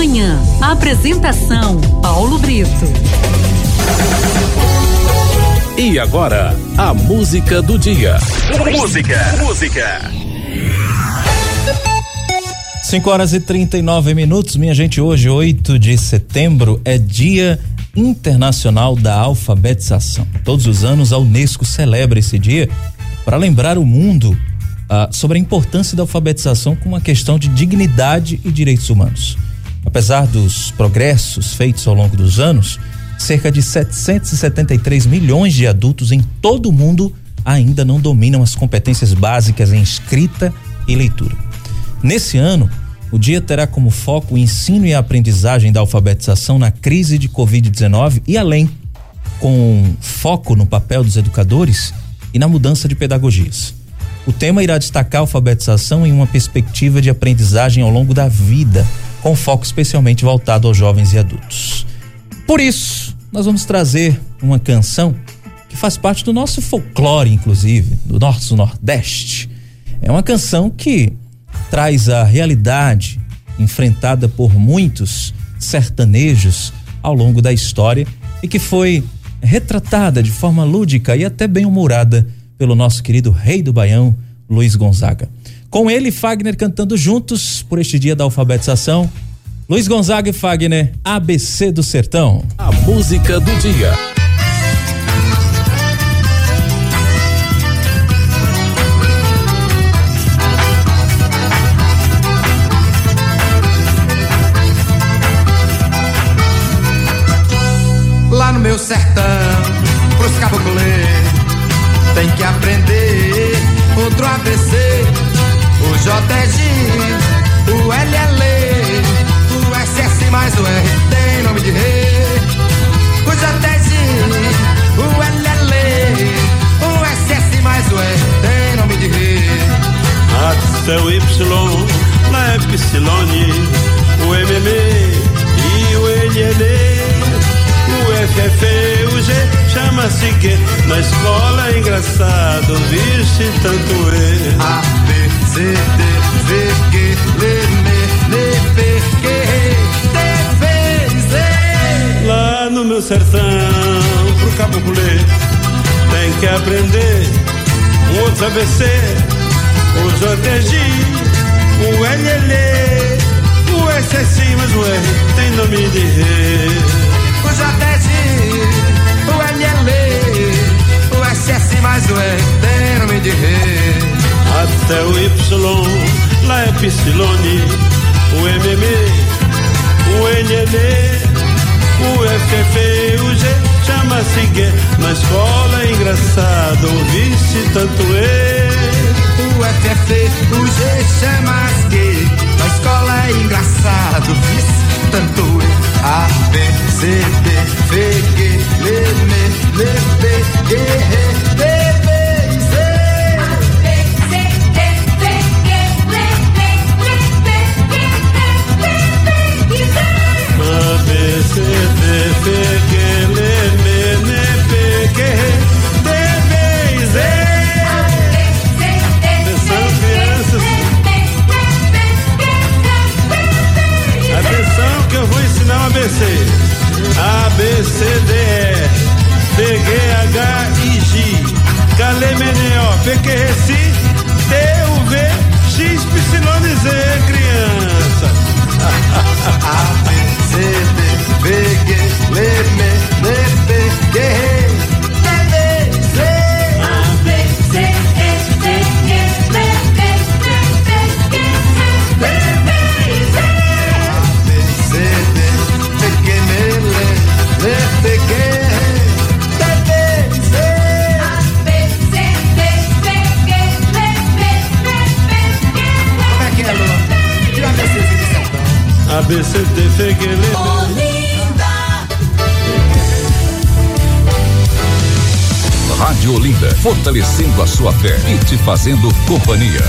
Manhã. Apresentação Paulo Brito. E agora, a música do dia. Música, música. 5 horas e 39 minutos, minha gente. Hoje, 8 de setembro, é Dia Internacional da Alfabetização. Todos os anos, a Unesco celebra esse dia para lembrar o mundo ah, sobre a importância da alfabetização como uma questão de dignidade e direitos humanos. Apesar dos progressos feitos ao longo dos anos, cerca de 773 milhões de adultos em todo o mundo ainda não dominam as competências básicas em escrita e leitura. Nesse ano, o dia terá como foco o ensino e a aprendizagem da alfabetização na crise de Covid-19 e além, com foco no papel dos educadores e na mudança de pedagogias. O tema irá destacar a alfabetização em uma perspectiva de aprendizagem ao longo da vida, com foco especialmente voltado aos jovens e adultos. Por isso, nós vamos trazer uma canção que faz parte do nosso folclore, inclusive, do nosso Nordeste. É uma canção que traz a realidade enfrentada por muitos sertanejos ao longo da história e que foi retratada de forma lúdica e até bem humorada pelo nosso querido rei do Baião, Luiz Gonzaga. Com ele e Fagner cantando juntos por este dia da alfabetização. Luiz Gonzaga e Fagner, ABC do Sertão. A música do dia. Lá no meu sertão, pros caboclos tem que aprender outro ABC. O JG, o LL, o SS mais o R tem nome de rei. O JG, o LL, o SS mais o R tem nome de rei. Até o Y, na Epsilon, o MM e o LL. O FF, o G chama-se que na escola é engraçado, vixe tanto é. Lá no meu sertão, pro caboclo tem que aprender um outro ABC, o JG, o LL, o SSI, mas o R tem nome de rei. O JG, o LL, o SS mais o R tem nome de rei. Até o Y, lá é Epsilon, o MM, o NN, o FF, o G chama-se G. Na escola é engraçado, ouvisse tanto E. O FF, o G chama-se G. Na escola é engraçado, vice K, L, M, N, O, P, Q, R, S, T, U, V, X, Y, Z, sertão. A, B, C, D, F, G, L, M. Rádio Olinda, fortalecendo a sua fé e te fazendo companhia.